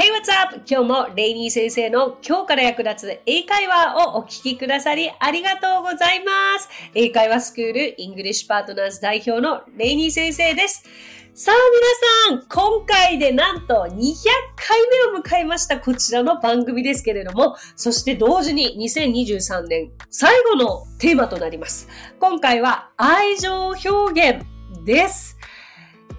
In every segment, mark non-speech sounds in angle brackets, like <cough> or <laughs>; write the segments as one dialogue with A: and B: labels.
A: Hey, what's up? 今日もレイニー先生の今日から役立つ英会話をお聞きくださりありがとうございます。英会話スクールイングリッシュパートナーズ代表のレイニー先生です。さあ皆さん、今回でなんと200回目を迎えましたこちらの番組ですけれども、そして同時に2023年最後のテーマとなります。今回は愛情表現です。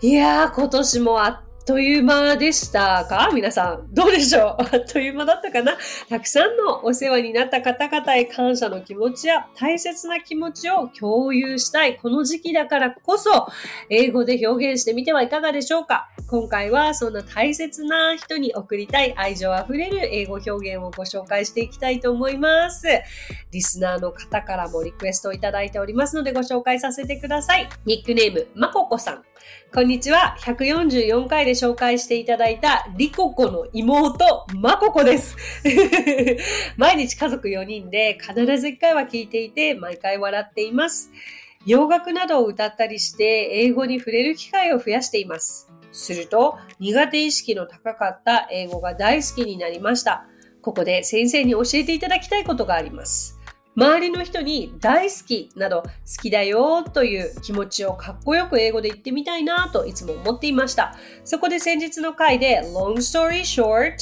A: いやー、今年もあっという間でしたか？皆さん。どうでしょう？<laughs> あっという間だったかな？たくさんのお世話になった方々へ感謝の気持ちや大切な気持ちを共有したいこの時期だからこそ、英語で表現してみてはいかがでしょうか？今回はそんな大切な人に送りたい愛情あふれる英語表現をご紹介していきたいと思います。リスナーの方からもリクエストをいただいておりますのでご紹介させてください。ニックネーム、まここさん。こんにちは。144回で紹介していただいたリココの妹、マココです。<laughs> 毎日家族4人で必ず1回は聞いていて、毎回笑っています。洋楽などを歌ったりして、英語に触れる機会を増やしています。すると、苦手意識の高かった英語が大好きになりました。ここで先生に教えていただきたいことがあります。周りの人に大好きなど好きだよという気持ちをかっこよく英語で言ってみたいなといつも思っていました。そこで先日の回で long story short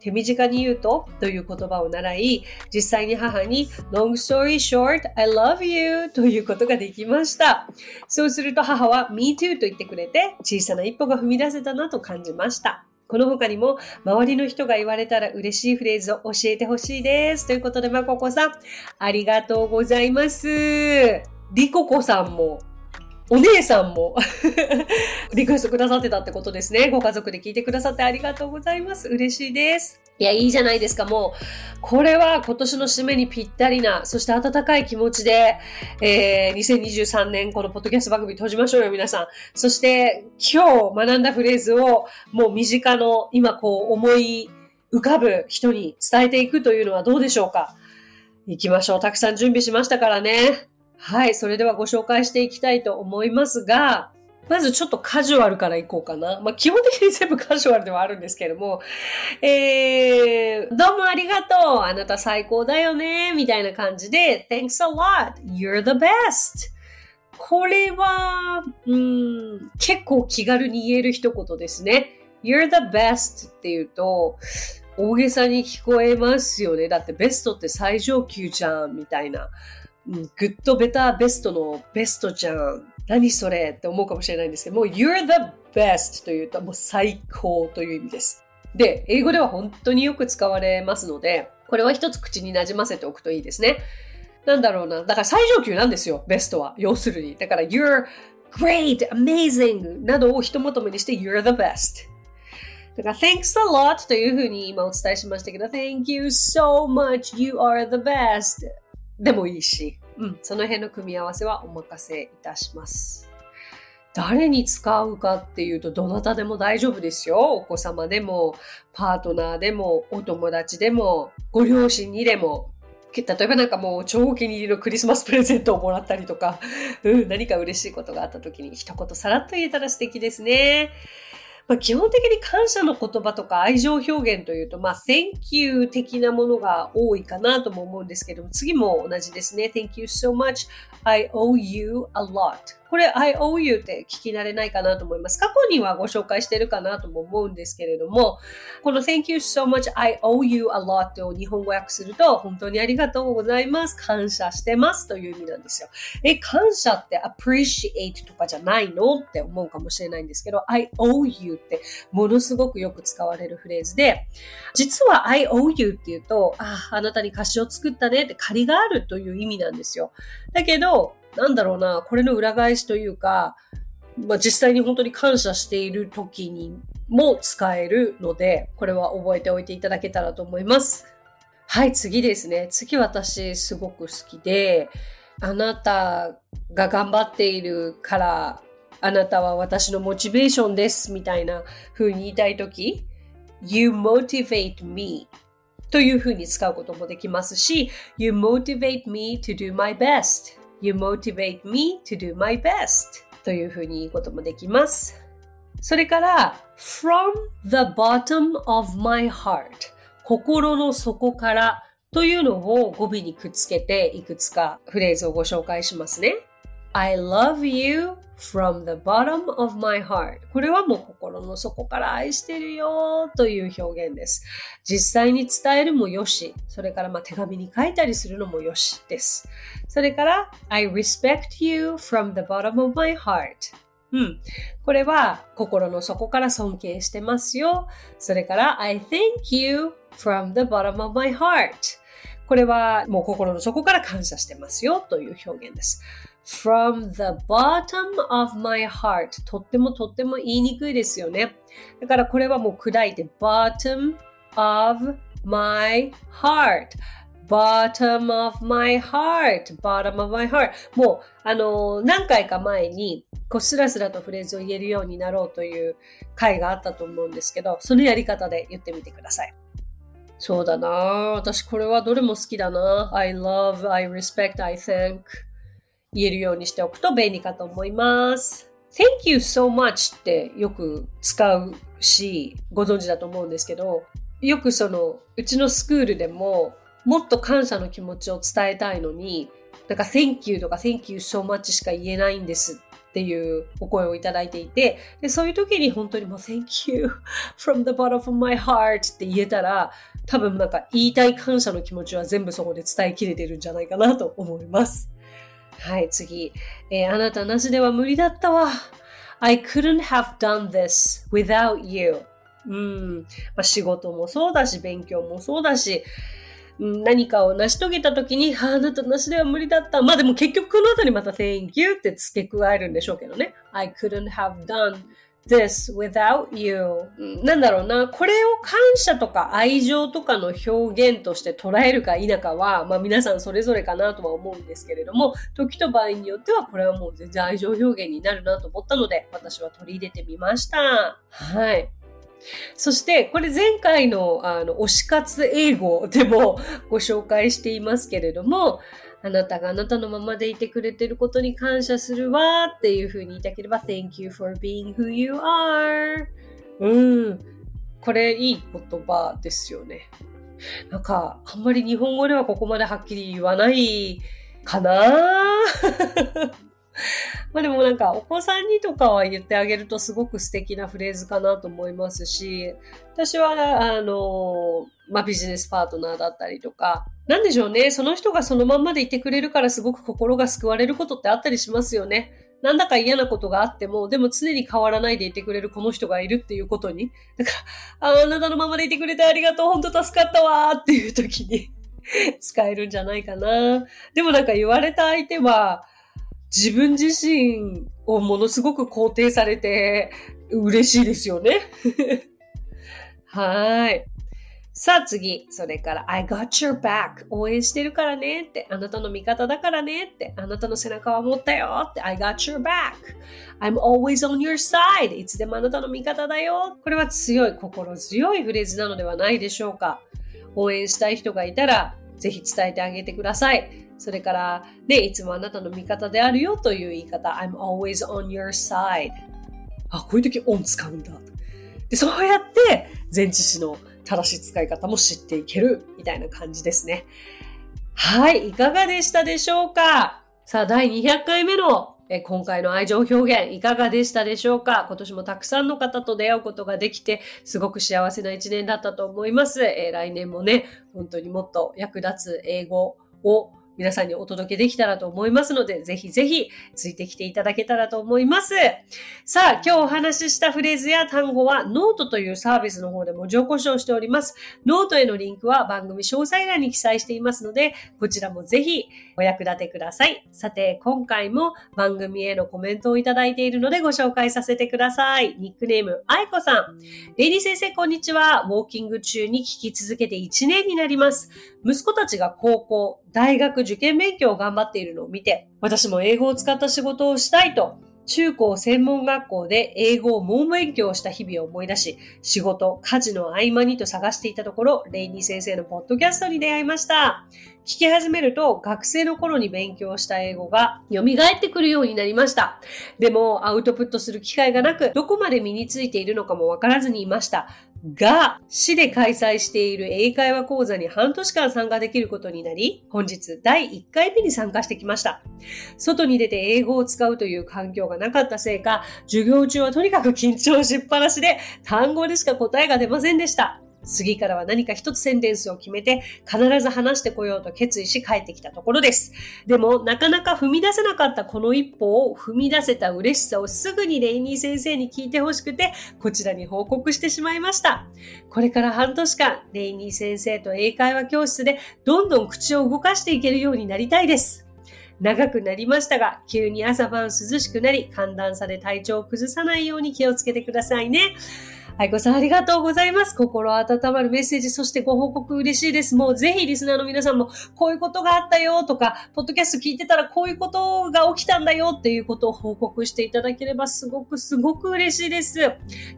A: 手短に言うとという言葉を習い、実際に母に long story short, I love you ということができました。そうすると母は me too と言ってくれて小さな一歩が踏み出せたなと感じました。この他にも、周りの人が言われたら嬉しいフレーズを教えてほしいです。ということで、まここさん、ありがとうございます。りここさんもお姉さんも <laughs> リクエストくださってたってことですね。ご家族で聞いてくださってありがとうございます。嬉しいです。いや、いいじゃないですか、もう。これは今年の締めにぴったりな、そして温かい気持ちで、えー、2023年このポッドキャスト番組閉じましょうよ、皆さん。そして、今日学んだフレーズを、もう身近の、今こう思い浮かぶ人に伝えていくというのはどうでしょうか行きましょう。たくさん準備しましたからね。はい、それではご紹介していきたいと思いますが、まずちょっとカジュアルからいこうかな。まあ、基本的に全部カジュアルではあるんですけれども、えー、どうもありがとうあなた最高だよねみたいな感じで、Thanks a lot! You're the best! これは、うん、結構気軽に言える一言ですね。You're the best って言うと、大げさに聞こえますよね。だってベストって最上級じゃんみたいな。グッドベターベストのベストじゃん。何それって思うかもしれないんですけども、You're the best というともう最高という意味です。で、英語では本当によく使われますので、これは一つ口に馴染ませておくといいですね。なんだろうな。だから最上級なんですよ、ベストは。要するに。だから You're great, amazing などを一求めにして You're the best。だから Thanks a lot というふうに今お伝えしましたけど Thank you so much, you are the best でもいいし、うん、その辺の組み合わせはお任せいたします。誰に使うかっていうと、どなたでも大丈夫ですよ。お子様でも、パートナーでも、お友達でも、ご両親にでも、例えばなんかもう超お気に入りのクリスマスプレゼントをもらったりとか、うん、何か嬉しいことがあった時に一言さらっと言えたら素敵ですね。まあ、基本的に感謝の言葉とか愛情表現というと、まあ、thank you 的なものが多いかなとも思うんですけども、次も同じですね。thank you so much. I owe you a lot. これ I owe you って聞き慣れないかなと思います。過去にはご紹介してるかなとも思うんですけれども、この Thank you so much, I owe you a lot を日本語訳すると、本当にありがとうございます。感謝してますという意味なんですよ。え、感謝って appreciate とかじゃないのって思うかもしれないんですけど、I owe you ってものすごくよく使われるフレーズで、実は I owe you って言うと、あ、ああなたに歌詞を作ったねって借りがあるという意味なんですよ。だけど、なんだろうな、これの裏返しというか、まあ、実際に本当に感謝している時にも使えるので、これは覚えておいていただけたらと思います。はい、次ですね。次私すごく好きで、あなたが頑張っているから、あなたは私のモチベーションですみたいな風に言いたいとき、You motivate me という風に使うこともできますし、You motivate me to do my best You motivate me to do my best というふうに言うこともできます。それから、from the bottom of my heart 心の底からというのを語尾にくっつけていくつかフレーズをご紹介しますね。I love you from the bottom of my heart これはもう心の底から愛してるよという表現です。実際に伝えるもよし、それからまあ手紙に書いたりするのもよしです。それから I respect you from the bottom of my heart うん。これは心の底から尊敬してますよ。それから I thank you from the bottom of my heart これはもう心の底から感謝してますよという表現です。From the bottom of my heart. とってもとっても言いにくいですよね。だからこれはもう砕いて bottom of my heart. bottom of my heart. bottom of my heart. もうあの何回か前にこうスラスラとフレーズを言えるようになろうという回があったと思うんですけどそのやり方で言ってみてください。そうだな私これはどれも好きだな I love, I respect, I thank. 言えるようにしておくと便利かと思います。Thank you so much ってよく使うし、ご存知だと思うんですけど、よくその、うちのスクールでも、もっと感謝の気持ちを伝えたいのに、なんか Thank you とか Thank you so much しか言えないんですっていうお声をいただいていて、でそういう時に本当にもう Thank you <laughs> from the bottom of my heart って言えたら、多分なんか言いたい感謝の気持ちは全部そこで伝えきれてるんじゃないかなと思います。はい、次。えー、あなたなしでは無理だったわ。I couldn't have done this without you. うん。まあ、仕事もそうだし、勉強もそうだし、何かを成し遂げた時に、あ、なたなしでは無理だった。まあでも結局この後にまた Thank you って付け加えるんでしょうけどね。I couldn't have done this without you. なんだろうな、これを感謝とか愛情とかの表現として捉えるか否かは、まあ皆さんそれぞれかなとは思うんですけれども、時と場合によってはこれはもう全然愛情表現になるなと思ったので、私は取り入れてみました。はい。そして、これ前回のあの推し活英語でもご紹介していますけれども、あなたがあなたのままでいてくれてることに感謝するわっていう風に言いたければ Thank you for being who you are うん。これいい言葉ですよね。なんか、あんまり日本語ではここまではっきり言わないかな <laughs> まあでもなんかお子さんにとかは言ってあげるとすごく素敵なフレーズかなと思いますし、私はあの、まあビジネスパートナーだったりとか、なんでしょうね、その人がそのまんまでいてくれるからすごく心が救われることってあったりしますよね。なんだか嫌なことがあっても、でも常に変わらないでいてくれるこの人がいるっていうことに。だから、ああなたのままでいてくれてありがとう、本当助かったわーっていう時に <laughs> 使えるんじゃないかな。でもなんか言われた相手は、自分自身をものすごく肯定されて嬉しいですよね。<laughs> はい。さあ次、それから I got your back 応援してるからねって、あなたの味方だからねって、あなたの背中は持ったよって、I got your back I'm always on your side いつでもあなたの味方だよこれは強い、心強いフレーズなのではないでしょうか。応援したい人がいたら、ぜひ伝えてあげてください。それから、ね、いつもあなたの味方であるよという言い方、I'm always on your side。あ、こういう時 on 使うんだ。で、そうやって、前置詞の正しい使い方も知っていける、みたいな感じですね。はい、いかがでしたでしょうか？さあ、第200回目のえ今回の愛情表現いかがでしたでしょうか？今年もたくさんの方と出会うことができて、すごく幸せな一年だったと思います。え、来年もね、本当にもっと役立つ英語を皆さんにお届けできたらと思いますので、ぜひぜひついてきていただけたらと思います。さあ、今日お話ししたフレーズや単語はノートというサービスの方でも情報書しております。ノートへのリンクは番組詳細欄に記載していますので、こちらもぜひお役立てください。さて、今回も番組へのコメントをいただいているのでご紹介させてください。ニックネーム、あいこさん。レイディ先生、こんにちは。ウォーキング中に聞き続けて1年になります。息子たちが高校、大学受験勉強を頑張っているのを見て、私も英語を使った仕事をしたいと中高専門学校で英語を猛勉強した日々を思い出し、仕事、家事の合間にと探していたところ、レイニー先生のポッドキャストに出会いました。聞き始めると、学生の頃に勉強した英語が蘇ってくるようになりました。でも、アウトプットする機会がなく、どこまで身についているのかもわからずにいました。が、市で開催している英会話講座に半年間参加できることになり、本日第1回目に参加してきました。外に出て英語を使うという環境がなかったせいか、授業中はとにかく緊張しっぱなしで、単語でしか答えが出ませんでした。次からは何か一つセンテンスを決めて必ず話してこようと決意し帰ってきたところです。でもなかなか踏み出せなかったこの一歩を踏み出せた嬉しさをすぐにレイニー先生に聞いてほしくてこちらに報告してしまいました。これから半年間レイニー先生と英会話教室でどんどん口を動かしていけるようになりたいです。長くなりましたが、急に朝晩涼しくなり、寒暖差で体調を崩さないように気をつけてくださいね。愛子さんありがとうございます。心温まるメッセージ、そしてご報告嬉しいです。もうぜひリスナーの皆さんも、こういうことがあったよとか、ポッドキャスト聞いてたらこういうことが起きたんだよっていうことを報告していただければすごくすごく嬉しいです。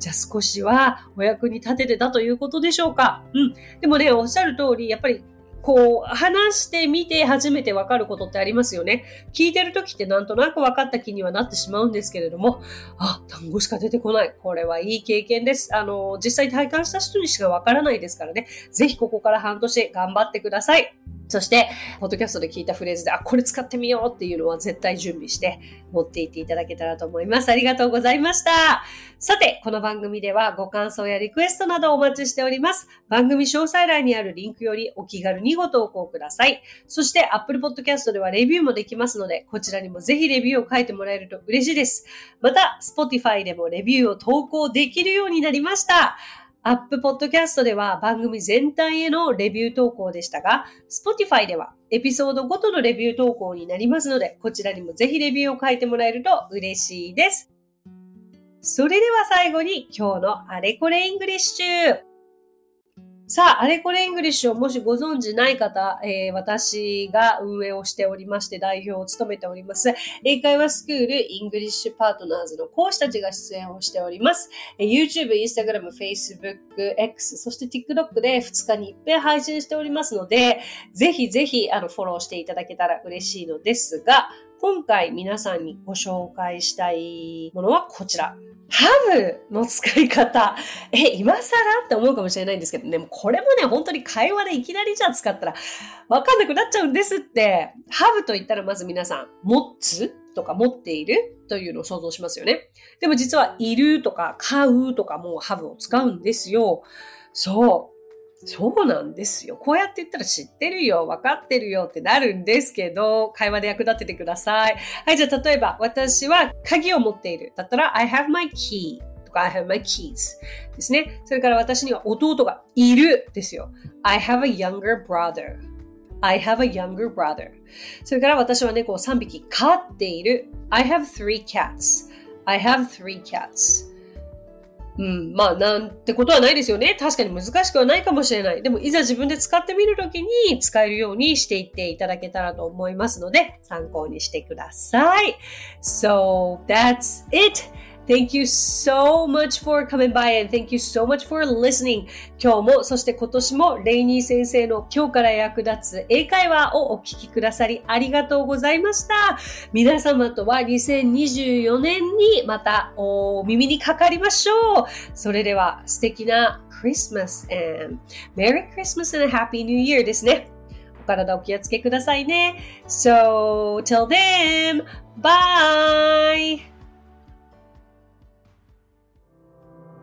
A: じゃあ少しはお役に立ててたということでしょうか。うん。でもね、おっしゃる通り、やっぱりこう、話してみて初めてわかることってありますよね。聞いてる時ってなんとなく分かった気にはなってしまうんですけれども、あ、単語しか出てこない。これはいい経験です。あの、実際体感した人にしかわからないですからね。ぜひここから半年頑張ってください。そして、ポッドキャストで聞いたフレーズで、あ、これ使ってみようっていうのは絶対準備して持っていっていただけたらと思います。ありがとうございました。さて、この番組ではご感想やリクエストなどお待ちしております。番組詳細欄にあるリンクよりお気軽にご投稿ください。そして、Apple Podcast ではレビューもできますので、こちらにもぜひレビューを書いてもらえると嬉しいです。また、Spotify でもレビューを投稿できるようになりました。Apple Podcast では番組全体へのレビュー投稿でしたが、Spotify ではエピソードごとのレビュー投稿になりますので、こちらにもぜひレビューを書いてもらえると嬉しいです。それでは最後に今日のあれこれイングリッシュ。さあ、あれこれイングリッシュをもしご存知ない方、えー、私が運営をしておりまして代表を務めております、英会話スクールイングリッシュパートナーズの講師たちが出演をしております。えー、YouTube、Instagram、Facebook、X、そして TikTok で2日に一遍配信しておりますので、ぜひぜひあのフォローしていただけたら嬉しいのですが、今回皆さんにご紹介したいものはこちら。ハブの使い方。え、今更って思うかもしれないんですけどね、もこれもね、本当に会話でいきなりじゃあ使ったらわかんなくなっちゃうんですって。ハブと言ったらまず皆さん、持つとか持っているというのを想像しますよね。でも実はいるとか買うとかもハブを使うんですよ。そう。そうなんですよ。こうやって言ったら知ってるよ、分かってるよってなるんですけど、会話で役立ててください。はい、じゃあ例えば、私は鍵を持っている。だったら、I have my key とか I have my keys ですね。それから私には弟がいるですよ。I have a younger brother. I have a younger brother. それから私は猫を3匹飼っている。I have three cats. I have three cats. うん、まあ、なんてことはないですよね。確かに難しくはないかもしれない。でも、いざ自分で使ってみるときに使えるようにしていっていただけたらと思いますので、参考にしてください。So, that's it! Thank you so much for coming by and thank you so much for listening. 今日も、そして今年もレイニー先生の今日から役立つ英会話をお聞きくださりありがとうございました。皆様とは2024年にまたお耳にかかりましょう。それでは素敵な Christmas and Merry Christmas and a Happy New Year ですね。お体お気をつけくださいね。So, till then, bye!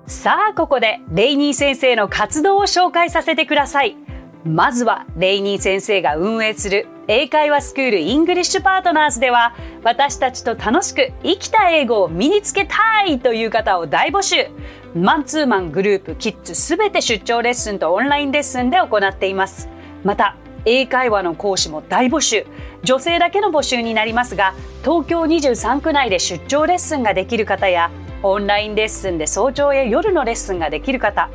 B: さあ、ここでレイニー先生の活動を紹介させてください。まずは、レイニー先生が運営する英会話スクールイングリッシュパートナーズでは、私たちと楽しく生きた英語を身につけたいという方を大募集。マンツーマングループ、キッズすべて出張レッスンとオンラインレッスンで行っています。また、英会話の講師も大募集。女性だけの募集になりますが、東京23区内で出張レッスンができる方や、オンラインレッスンで早朝や夜のレッスンができる方、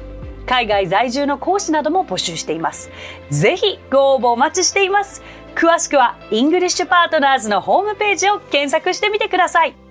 B: 海外在住の講師なども募集しています。ぜひご応募お待ちしています。詳しくはイングリッシュパートナーズのホームページを検索してみてください。